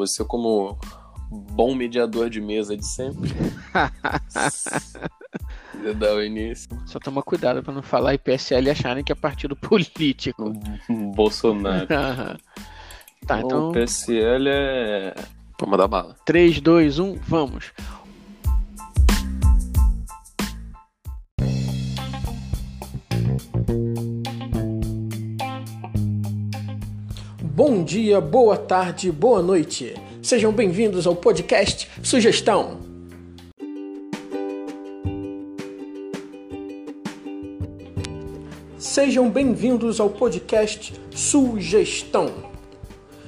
você como bom mediador de mesa de sempre. Você dá o início. Só toma cuidado pra não falar IPSL e acharem que é partido político. Bolsonaro. tá, então. O PSL é. Vamos dar bala. 3, 2, 1, vamos. Bom dia, boa tarde, boa noite. Sejam bem-vindos ao podcast Sugestão. Sejam bem-vindos ao podcast Sugestão.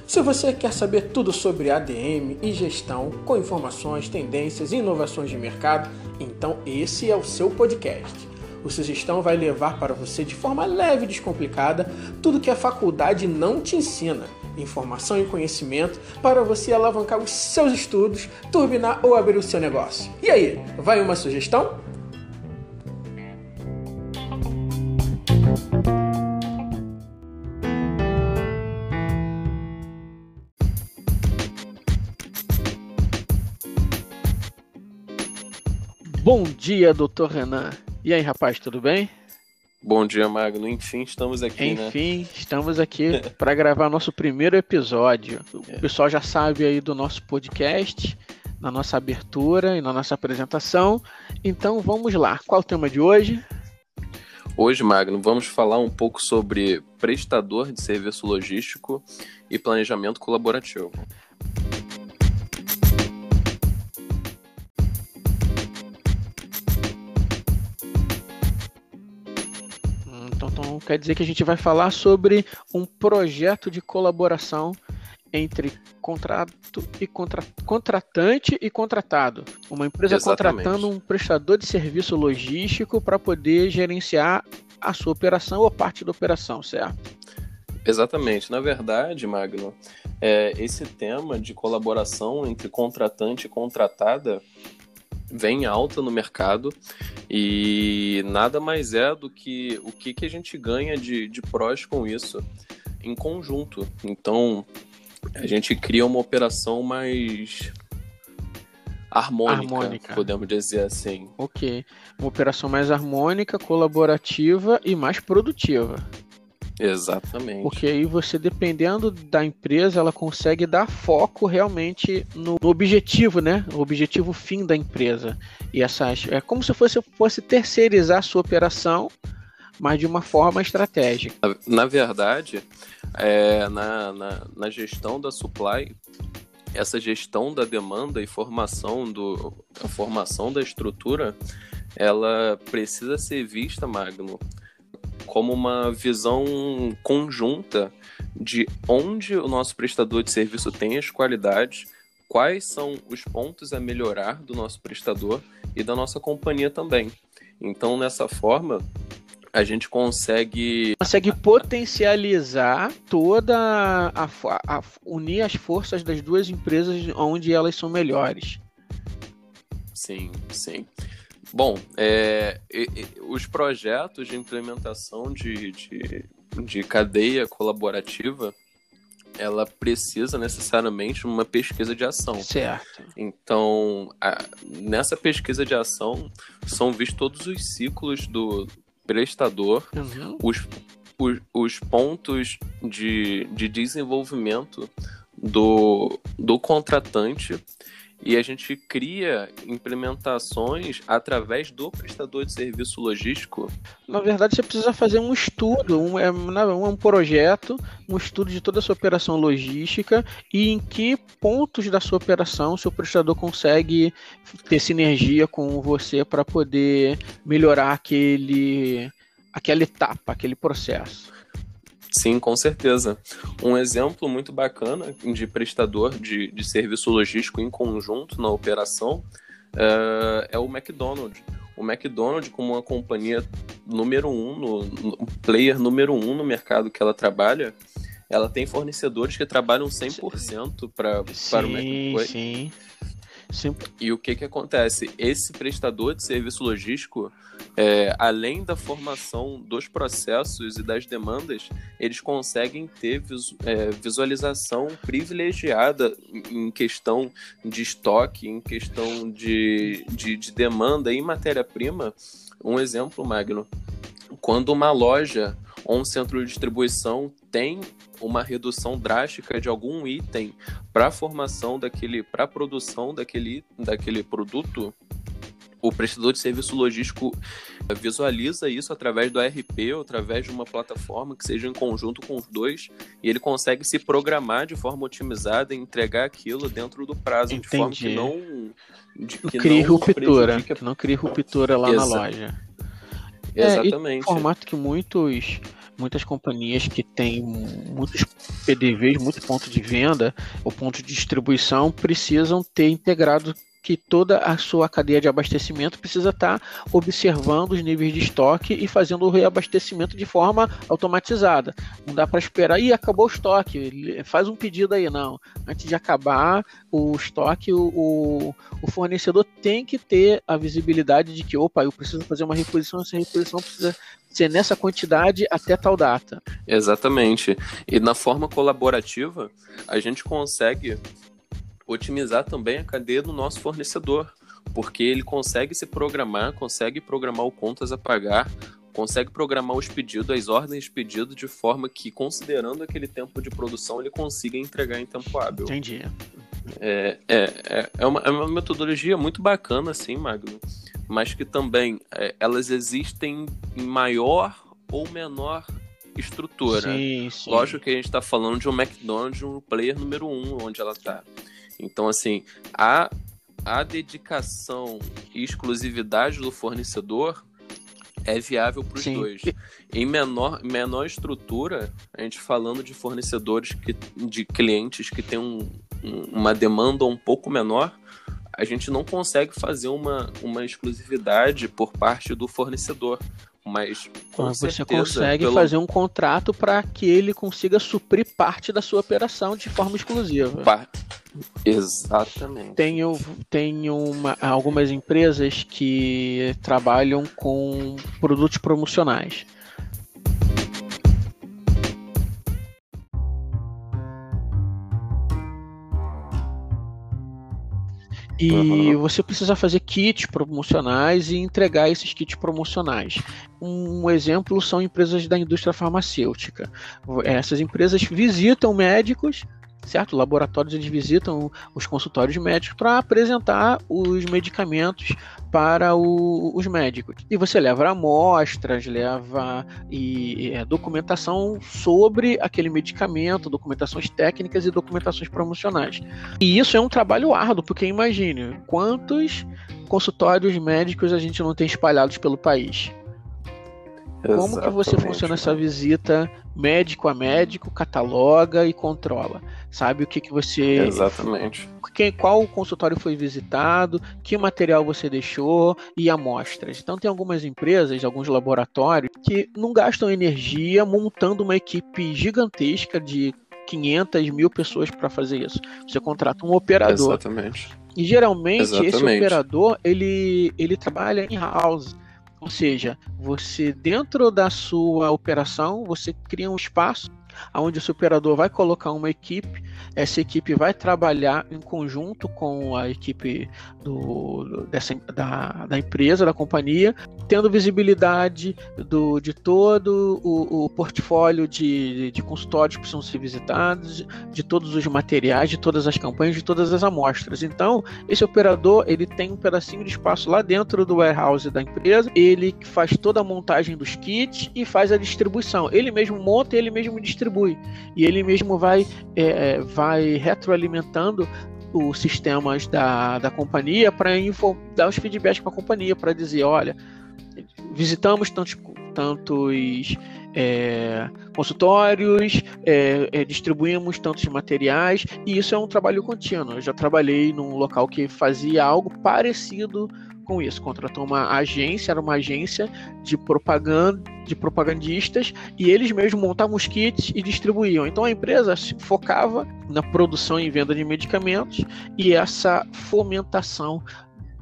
Se você quer saber tudo sobre ADM e gestão, com informações, tendências e inovações de mercado, então esse é o seu podcast. O Sugestão vai levar para você de forma leve e descomplicada tudo que a faculdade não te ensina. Informação e conhecimento para você alavancar os seus estudos, turbinar ou abrir o seu negócio. E aí, vai uma sugestão? Bom dia, doutor Renan. E aí, rapaz, tudo bem? Bom dia, Magno. Enfim, estamos aqui, né? Enfim, estamos aqui para gravar nosso primeiro episódio. O É. pessoal já sabe aí do nosso podcast, na nossa abertura e na nossa apresentação. Então vamos lá. Qual o tema de hoje? Hoje, Magno, vamos falar um pouco sobre prestador de serviço logístico e planejamento colaborativo. Quer dizer que a gente vai falar sobre um projeto de colaboração entre contrato e contra... contratante e contratado. Uma empresa Exatamente. contratando um prestador de serviço logístico para poder gerenciar a sua operação ou parte da operação, certo? Exatamente. Na verdade, Magno, é, esse tema de colaboração entre contratante e contratada vem alta no mercado e nada mais é do que o que, que a gente ganha de, de prós com isso em conjunto. Então, a gente cria uma operação mais harmônica, Harmônica. podemos dizer assim. Ok. Uma operação mais harmônica, colaborativa e mais produtiva. Exatamente. Porque aí você, dependendo da empresa, ela consegue dar foco realmente no, no objetivo, né? O objetivo fim da empresa. E essas. É como se fosse, fosse terceirizar a sua operação, mas de uma forma estratégica. Na, verdade, é, na, na, na gestão da supply, essa gestão da demanda e formação, do, a formação da estrutura, ela precisa ser vista, Magno, como uma visão conjunta de onde o nosso prestador de serviço tem as qualidades, quais são os pontos a melhorar do nosso prestador e da nossa companhia também. Então, nessa forma, a gente consegue Consegue potencializar toda a, a- a- unir as forças das duas empresas onde elas são melhores. Sim, sim. Bom, é, os projetos de implementação de, de, de cadeia colaborativa, ela precisa necessariamente de uma pesquisa de ação. Certo. Então, a- nessa pesquisa de ação, são vistos todos os ciclos do prestador, Uhum. os, os, os pontos de, de desenvolvimento do, do contratante e a gente cria implementações através do prestador de serviço logístico. Na verdade, você precisa fazer um estudo, um, é, não, um projeto, um estudo de toda a sua operação logística e em que pontos da sua operação seu prestador consegue ter sinergia com você para poder melhorar aquele, aquela etapa, aquele processo. Sim, com certeza. Um exemplo muito bacana de prestador de, de serviço logístico em conjunto na operação eh, é o McDonald's. O McDonald's, como uma companhia número um, no, no- player número um no mercado que ela trabalha, ela tem fornecedores que trabalham 100% pra, para o McDonald's. sim. Sim. E o que que acontece? Esse prestador de serviço logístico, é, além da formação dos processos e das demandas, eles conseguem ter é, visualização privilegiada em questão de estoque, em questão de, de, de demanda em matéria-prima. Um exemplo, Magno, quando uma loja ou um centro de distribuição tem uma redução drástica de algum item para a formação daquele, para a produção daquele, daquele produto, o prestador de serviço logístico visualiza isso através do ERP ou através de uma plataforma que seja em conjunto com os dois e ele consegue se programar de forma otimizada e entregar aquilo dentro do prazo, Entendi. de forma que não de, que crie não ruptura, prejudica... que não crie ruptura lá na loja. Exatamente. É, e formato que muitos muitas companhias que têm muitos PDVs, muito ponto de venda ou ponto de distribuição, precisam ter integrado que toda a sua cadeia de abastecimento precisa estar observando os níveis de estoque e fazendo o reabastecimento de forma automatizada. Não dá para esperar, e acabou o estoque, faz um pedido aí, não. Antes de acabar o estoque, o, o, o fornecedor tem que ter a visibilidade de que, opa, eu preciso fazer uma reposição, essa reposição precisa ser nessa quantidade até tal data. Exatamente. E na forma colaborativa, a gente consegue otimizar também a cadeia do nosso fornecedor, porque ele consegue se programar, consegue programar o contas a pagar, consegue programar os pedidos, as ordens de pedido de forma que, considerando aquele tempo de produção, ele consiga entregar em tempo hábil. Entendi. É, é, é, é, uma, é uma metodologia muito bacana, assim, Magno, mas que também é, elas existem em maior ou menor estrutura. Sim, sim. Lógico que a gente está falando de um McDonald's, um player número um, onde ela está. Então, assim, a, a dedicação e exclusividade do fornecedor é viável para os dois. Em menor, menor estrutura, a gente falando de fornecedores, que, de clientes que têm um, um, uma demanda um pouco menor, a gente não consegue fazer uma, uma exclusividade por parte do fornecedor. Mas com você consegue pelo... fazer um contrato para que ele consiga suprir parte da sua operação de forma exclusiva. Pa... Exatamente. Tenho, tenho uma, algumas empresas que trabalham com produtos promocionais. E uhum. você precisa fazer kits promocionais e entregar esses kits promocionais. Um exemplo são empresas da indústria farmacêutica. Essas empresas visitam médicos certo? Laboratórios eles visitam os consultórios médicos para apresentar os medicamentos para o, os médicos. E você leva amostras, leva e, é, documentação sobre aquele medicamento, documentações técnicas e documentações promocionais. E isso é um trabalho árduo, porque imagine quantos consultórios médicos a gente não tem espalhados pelo país. Como que você funciona essa visita médico a médico, cataloga e controla? Sabe o que, que você. Exatamente. Quem, qual consultório foi visitado, que material você deixou e amostras. Então, tem algumas empresas, alguns laboratórios, que não gastam energia montando uma equipe gigantesca de 500 mil pessoas para fazer isso. Você contrata um operador. Exatamente. E geralmente Exatamente. esse operador ele, ele trabalha em house. Ou seja, você dentro da sua operação, você cria um espaço onde o seu operador vai colocar uma equipe, essa equipe vai trabalhar em conjunto com a equipe do, dessa, da, da empresa, da companhia, tendo visibilidade do, de todo o, o portfólio de, de consultórios que precisam ser visitados, de todos os materiais, de todas as campanhas, de todas as amostras. Então, esse operador ele tem um pedacinho de espaço lá dentro do warehouse da empresa, ele faz toda a montagem dos kits e faz a distribuição. Ele mesmo monta e ele mesmo distribui. E ele mesmo vai, é, é vai retroalimentando os sistemas da, da companhia para dar os feedbacks para a companhia, para dizer, olha, visitamos tantos, tantos é, consultórios, é, é, distribuímos tantos materiais, e isso é um trabalho contínuo. Eu já trabalhei num local que fazia algo parecido com isso. Contratou uma agência, era uma agência de propaganda de propagandistas e eles mesmos montavam os kits e distribuíam. Então a empresa focava na produção e venda de medicamentos e essa fomentação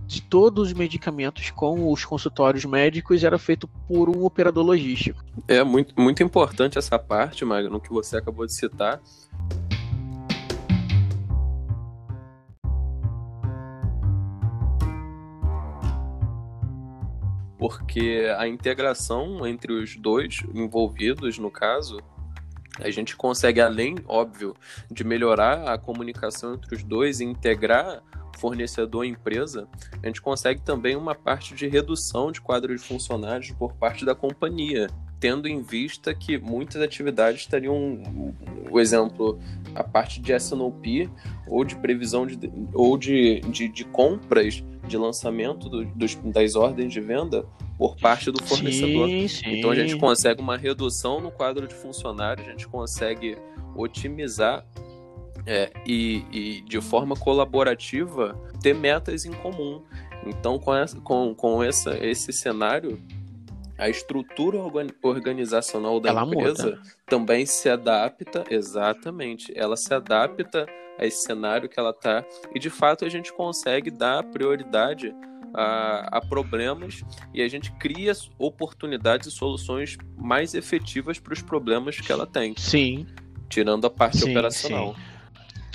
de todos os medicamentos com os consultórios médicos era feito por um operador logístico. É muito, muito importante essa parte, Magno, que você acabou de citar. Porque a integração entre os dois envolvidos, no caso, a gente consegue, além, óbvio, de melhorar a comunicação entre os dois e integrar fornecedor e empresa, a gente consegue também uma parte de redução de quadro de funcionários por parte da companhia, tendo em vista que muitas atividades teriam, o exemplo, a parte de S&OP ou de previsão de, ou de, de, de compras de lançamento do, dos, das ordens de venda por parte do fornecedor. Sim, sim. Então a gente consegue uma redução no quadro de funcionários, a gente consegue otimizar é, e, e, de forma colaborativa ter metas em comum. Então, com, essa, com, com essa, esse cenário, a estrutura organizacional da ela empresa muda. também se adapta, exatamente, ela se adapta a esse cenário que ela está e de fato a gente consegue dar prioridade a, a, problemas e a gente cria oportunidades e soluções mais efetivas para os problemas que ela tem. Sim. Tirando a parte sim, operacional. Sim.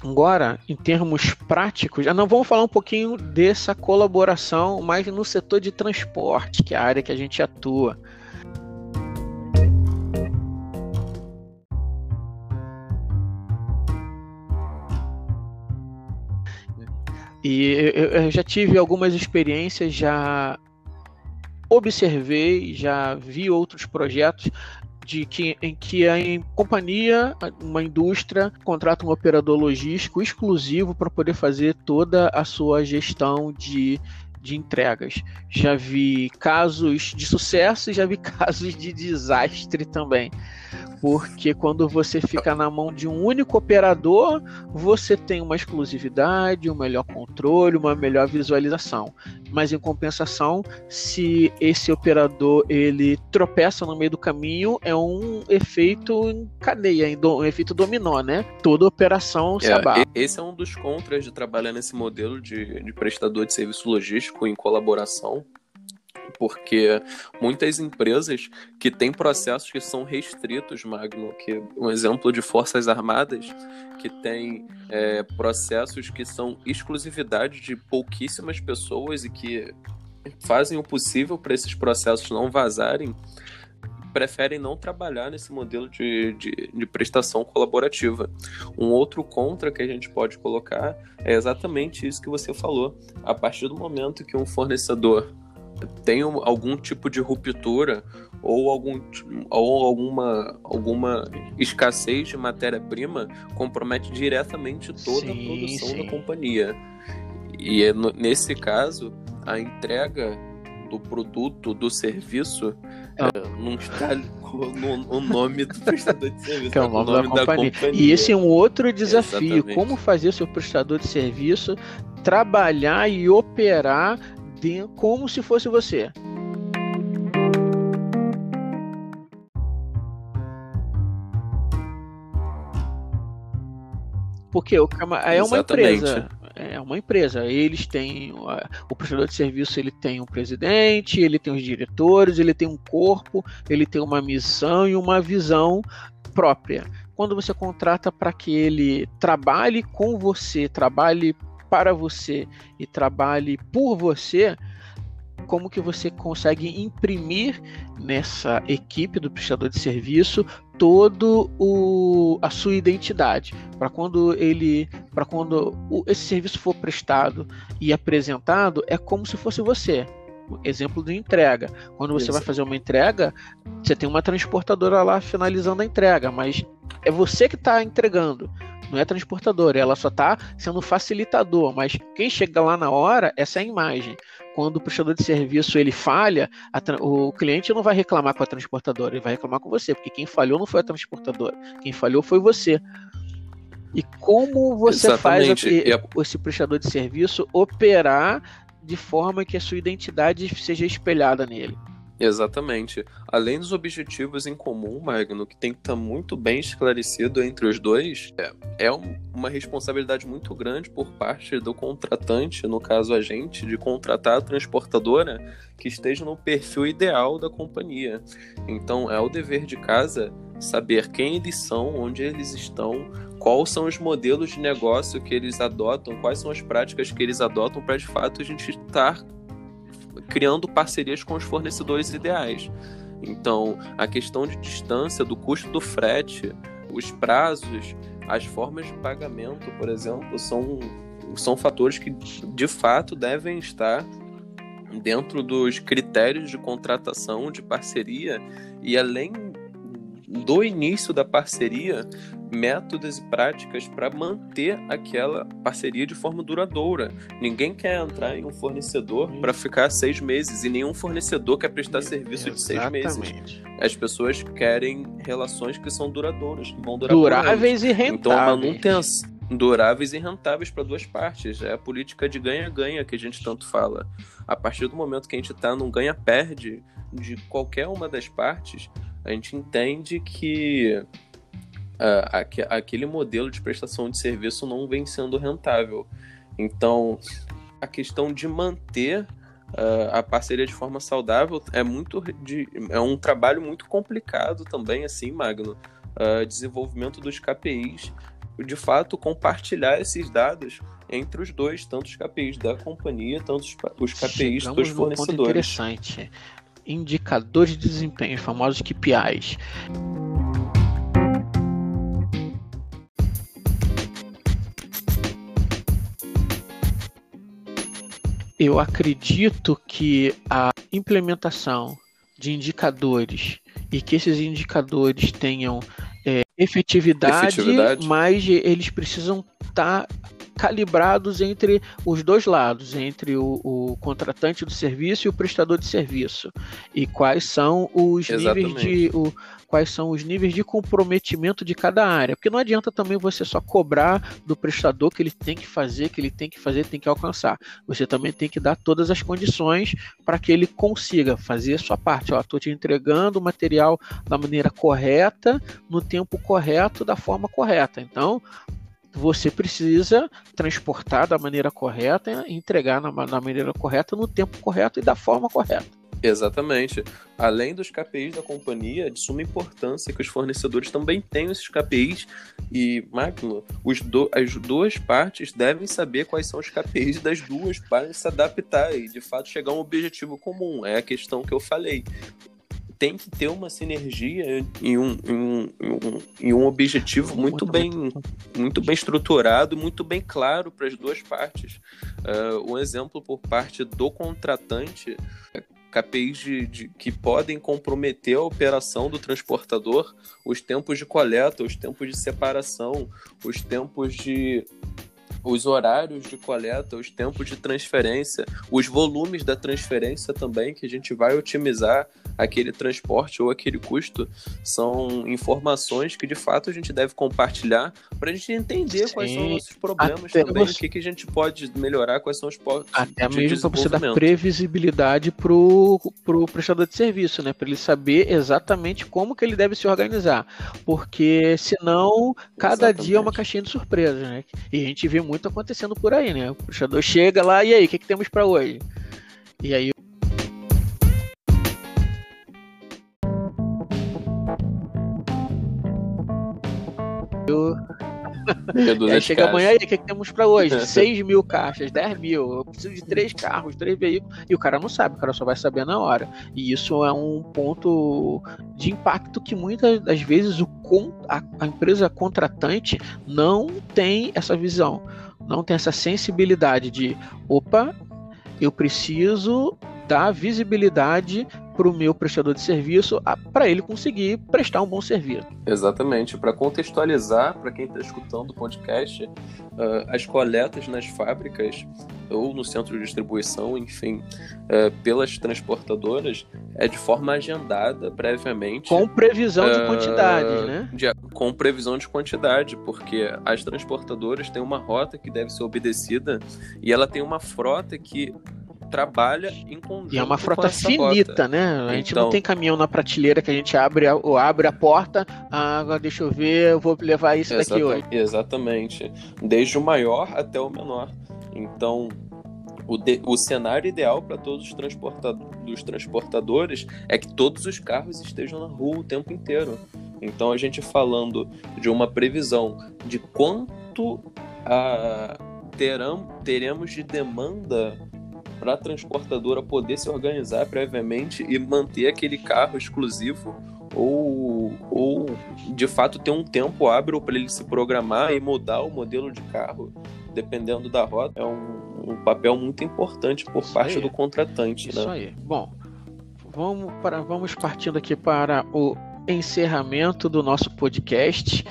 Agora, em termos práticos, já não vamos falar um pouquinho dessa colaboração mais no setor de transporte, que é a área que a gente atua. E eu já tive algumas experiências, já observei, já vi outros projetos de que, em que a companhia, uma indústria, contrata um operador logístico exclusivo para poder fazer toda a sua gestão de, de entregas. Já vi casos de sucesso e já vi casos de desastre também porque quando você fica na mão de um único operador, você tem uma exclusividade, um melhor controle, uma melhor visualização. Mas em compensação, se esse operador ele tropeça no meio do caminho, é um efeito em cadeia, um efeito dominó, né? Toda operação se é, abala. Esse é um dos contras de trabalhar nesse modelo de, de prestador de serviço logístico em colaboração porque muitas empresas que têm processos que são restritos, Magno, que um exemplo de forças armadas que tem é, processos que são exclusividade de pouquíssimas pessoas e que fazem o possível para esses processos não vazarem, preferem não trabalhar nesse modelo de, de, de, prestação colaborativa. Um outro contra que a gente pode colocar é exatamente isso que você falou. A partir do momento que um fornecedor tem algum tipo de ruptura ou, algum, ou alguma, alguma escassez de matéria-prima compromete diretamente toda sim, a produção sim. da companhia. E é nesse caso, a entrega do produto, do serviço, ah. é, não está no, o nome do prestador de serviço, que é o nome, nome da, companhia. da, companhia. E esse é um outro desafio: Exatamente. como fazer seu prestador de serviço trabalhar e operar como se fosse você. Porque o é uma empresa, é uma empresa. Eles têm o prestador de serviço, ele tem um presidente, ele tem os diretores, ele tem um corpo, ele tem uma missão e uma visão própria. Quando você contrata para que ele trabalhe com você, trabalhe para você e trabalhe por você, como que você consegue imprimir nessa equipe do prestador de serviço todo o, a sua identidade? Para quando ele para quando o, esse serviço for prestado e apresentado é como se fosse você exemplo de entrega quando você Isso. vai fazer uma entrega você tem uma transportadora lá finalizando a entrega mas é você que está entregando não é transportadora, ela só está sendo facilitador, mas quem chega lá na hora, essa é a imagem. Quando o prestador de serviço ele falha, o cliente não vai reclamar com a transportadora, ele vai reclamar com você, porque quem falhou não foi a transportadora, quem falhou foi você. E como você Exatamente. faz a, esse prestador de serviço operar de forma que a sua identidade seja espelhada nele? Exatamente. Além dos objetivos em comum, Magno, que tem que estar tá muito bem esclarecido entre os dois, é, é uma responsabilidade muito grande por parte do contratante, no caso a gente, de contratar a transportadora que esteja no perfil ideal da companhia. Então é o dever de casa saber quem eles são, onde eles estão, quais são os modelos de negócio que eles adotam, quais são as práticas que eles adotam para de fato a gente estar criando parcerias com os fornecedores ideais. Então, a questão de distância, do custo do frete, os prazos, as formas de pagamento, por exemplo, são, são fatores que de fato devem estar dentro dos critérios de contratação, de parceria, e além do início da parceria, métodos e práticas para manter aquela parceria de forma duradoura. Ninguém quer entrar em um fornecedor para ficar seis meses e nenhum fornecedor quer prestar serviço Exatamente. de seis meses. As pessoas querem relações que são duradouras, que vão durar duráveis e rentáveis. Então a manutenção duráveis e rentáveis para duas partes. É a política de ganha-ganha que a gente tanto fala. A partir do momento que a gente está num ganha-perde de qualquer uma das partes, a gente entende que uh, aquele modelo de prestação de serviço não vem sendo rentável. Então, a questão de manter uh, a parceria de forma saudável é muito de, é um trabalho muito complicado também, assim, Magno. Uh, desenvolvimento dos KPIs, de fato, compartilhar esses dados entre os dois, tanto os KPIs da companhia, tanto os, os KPIs Chegamos dos fornecedores. Ponto interessante. Indicadores de desempenho, famosos KPIs. Eu acredito que a implementação de indicadores e que esses indicadores tenham é, efetividade, efetividade, mas eles precisam estar tá calibrados entre os dois lados, entre o, o, contratante do serviço e o prestador de serviço. E quais são os Exatamente. níveis de. O, quais são os níveis de comprometimento de cada área. Porque não adianta também você só cobrar do prestador que ele tem que fazer, que ele tem que fazer, tem que alcançar. Você também tem que dar todas as condições para que ele consiga fazer a sua parte. Estou te entregando o material da maneira correta, no tempo correto, da forma correta. Então, você precisa transportar da maneira correta, entregar na, na maneira correta, no tempo correto e da forma correta. Exatamente. Além dos KPIs da companhia, é de suma importância que os fornecedores também tenham esses KPIs e, Magno, os do, as duas partes devem saber quais são os KPIs das duas para se adaptar e, de fato, chegar a um objetivo comum. É a questão que eu falei tem que ter uma sinergia e um, em um, em um, objetivo muito, muito bem muito. muito bem estruturado, muito bem claro para as duas partes. Uh, um exemplo por parte do contratante KPIs de, de, que podem comprometer a operação do transportador, os tempos de coleta, os tempos de separação, os tempos de os horários de coleta, os tempos de transferência, os volumes da transferência também, que a gente vai otimizar aquele transporte ou aquele custo, são informações que de fato a gente deve compartilhar para a gente entender Sim. quais são os nossos problemas Até também, você... o que, que a gente pode melhorar, quais são os pontos. Até de mesmo para você dar previsibilidade para o prestador de serviço, né? Para ele saber exatamente como que ele deve se organizar. Porque senão, cada exatamente. dia é uma caixinha de surpresa, né? E a gente vê muito muito acontecendo por aí, né? O puxador chega lá, e aí, o que, que temos para hoje? E aí eu... aí chega caixas. amanhã e o que, que temos para hoje? 6 mil caixas, 10 mil. Eu preciso de três carros, três veículos. E o cara não sabe, o cara só vai saber na hora. E isso é um ponto de impacto que muitas das vezes o, a, a empresa contratante não tem essa visão não tem essa sensibilidade de, opa, eu preciso dar visibilidade para o meu prestador de serviço para ele conseguir prestar um bom serviço. Exatamente. Para contextualizar, para quem está escutando o podcast, uh, as coletas nas fábricas ou no centro de distribuição, enfim, uh, pelas transportadoras, é de forma agendada previamente. Com previsão uh, de quantidades, né? De, com previsão de quantidade, porque as transportadoras têm uma rota que deve ser obedecida e ela tem uma frota que trabalha em conjunto. E é uma frota finita, né? A gente então... não tem caminhão na prateleira que a gente abre, ou abre a porta, ah, agora deixa eu ver, eu vou levar isso Exata... daqui hoje. Exatamente. Desde o maior até o menor. Então, o, de, o cenário ideal para todos os, transporta, transportadores é que todos os carros estejam na rua o tempo inteiro. Então, a gente falando de uma previsão de quanto a, terão, teremos de demanda para a transportadora poder se organizar previamente e manter aquele carro exclusivo ou, ou de fato ter um tempo hábil para ele se programar e mudar o modelo de carro dependendo da rota é um, um papel muito importante por Isso parte aí. do contratante. Isso né? aí. Bom, vamos, para, vamos partindo aqui para o encerramento do nosso podcast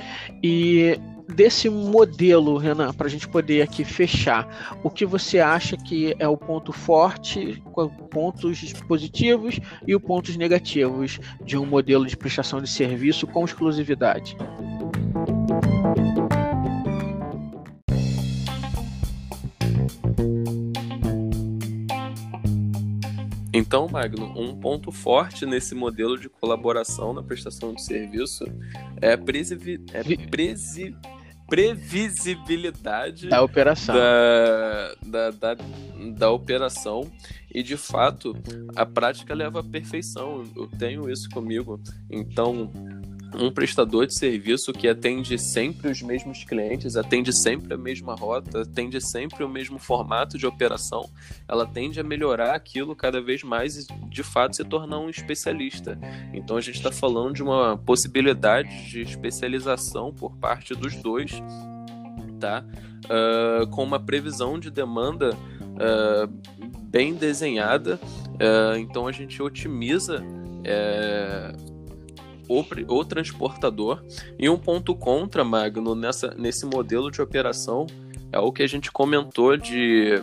e desse modelo, Renan, para a gente poder aqui fechar, o que você acha que é o ponto forte, pontos positivos e os pontos negativos de um modelo de prestação de serviço com exclusividade? Então, Magno, um ponto forte nesse modelo de colaboração na prestação de serviço é a presi... é presi... previsibilidade da operação. Da, da, da, da, operação e, de fato, a prática leva à perfeição. Eu tenho isso comigo. Então, um prestador de serviço que atende sempre os mesmos clientes, atende sempre a mesma rota, atende sempre o mesmo formato de operação, ela tende a melhorar aquilo cada vez mais e, de fato, se tornar um especialista. Então, a gente está falando de uma possibilidade de especialização por parte dos dois, tá? Uh, com uma previsão de demanda uh, bem desenhada, uh, então a gente otimiza. O, o transportador. E um ponto contra, Magno, nessa, nesse modelo de operação é o que a gente comentou de.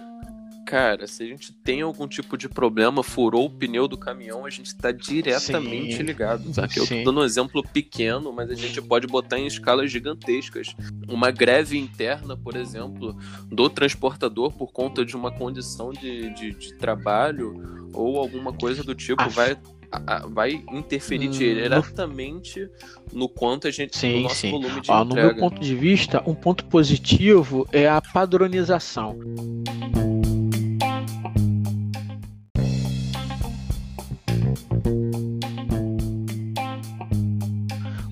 Cara, se a gente tem algum tipo de problema, furou o pneu do caminhão, a gente está diretamente Sim. ligado. Eu tô dando um exemplo pequeno, mas a gente pode botar em escalas gigantescas. Uma greve interna, por exemplo, do transportador por conta de uma condição de, de, de trabalho ou alguma coisa do tipo, vai vai interferir hum, diretamente no... no quanto a gente sim, no nosso sim. volume de Ó, No meu ponto de vista, um ponto positivo é a padronização.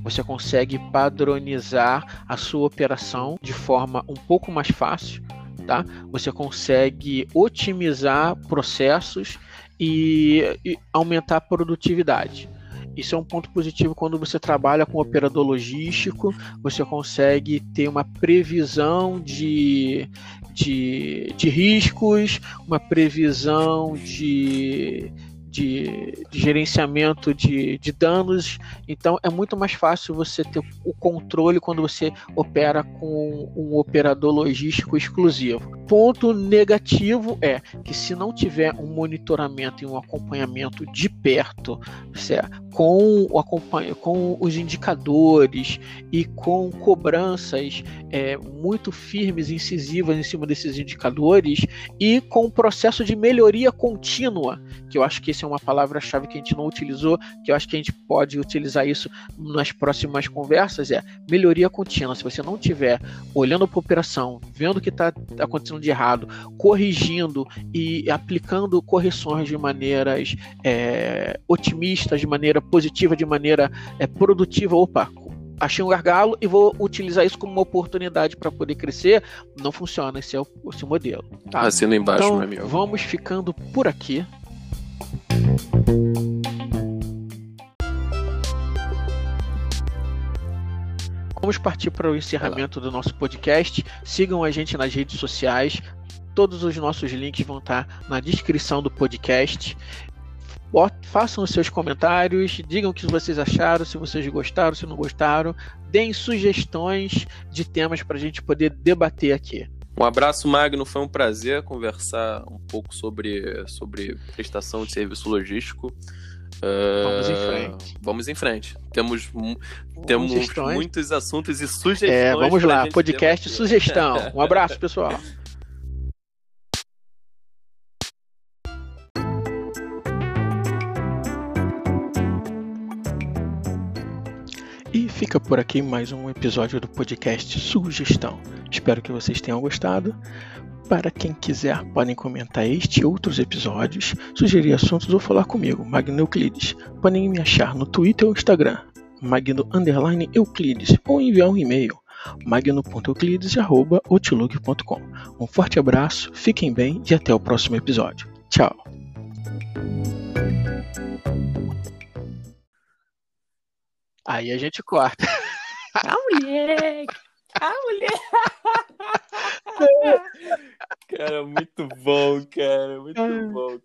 Você consegue padronizar a sua operação de forma um pouco mais fácil, tá? Você consegue otimizar processos e, e aumentar a produtividade. Isso é um ponto positivo quando você trabalha com operador logístico, você consegue ter uma previsão de, de, de riscos, uma previsão de, de, de gerenciamento de, de, danos. Então é muito mais fácil você ter o controle quando você opera com um operador logístico exclusivo. Ponto negativo é que se não tiver um monitoramento e um acompanhamento de perto, certo? Com, o, com os indicadores e com cobranças é, muito firmes incisivas em cima desses indicadores e com o processo de melhoria contínua, que eu acho que essa é uma palavra-chave que a gente não utilizou, que eu acho que a gente pode utilizar isso nas próximas conversas, é melhoria contínua. Se você não tiver olhando para a operação, vendo o que está acontecendo de errado, corrigindo e aplicando correções de maneiras é, otimistas, de maneira positiva, de maneira é, produtiva, opa, achei um gargalo e vou utilizar isso como uma oportunidade para poder crescer. Não funciona, esse é o, esse é o modelo. Tá? Assina embaixo, então, meu amigo. Vamos ficando por aqui. Vamos partir para o encerramento do nosso podcast. Sigam a gente nas redes sociais. Todos os nossos links vão estar na descrição do podcast. Façam os seus comentários, digam o que vocês acharam, se vocês gostaram, se não gostaram, deem sugestões de temas para a gente poder debater aqui. Um abraço, Magno. Foi um prazer conversar um pouco sobre, sobre prestação de serviço logístico. Ah, vamos em frente. Vamos em frente. Temos, temos muitos assuntos e é, sugestões. É, vamos lá, podcast debater. sugestão. Um abraço, pessoal. e fica por aqui mais um episódio do podcast Sugestão. Espero que vocês tenham gostado. Para quem quiser, podem comentar este e outros episódios, sugerir assuntos ou falar comigo, Magno Euclides. Podem me achar no Twitter ou Instagram, Magno Euclides, ou enviar um e-mail, magno.euclides.outlook.com. Um forte abraço, fiquem bem e até o próximo episódio. Tchau! Aí a gente corta. A mulher! A mulher! cara, muito bom, cara, muito bom.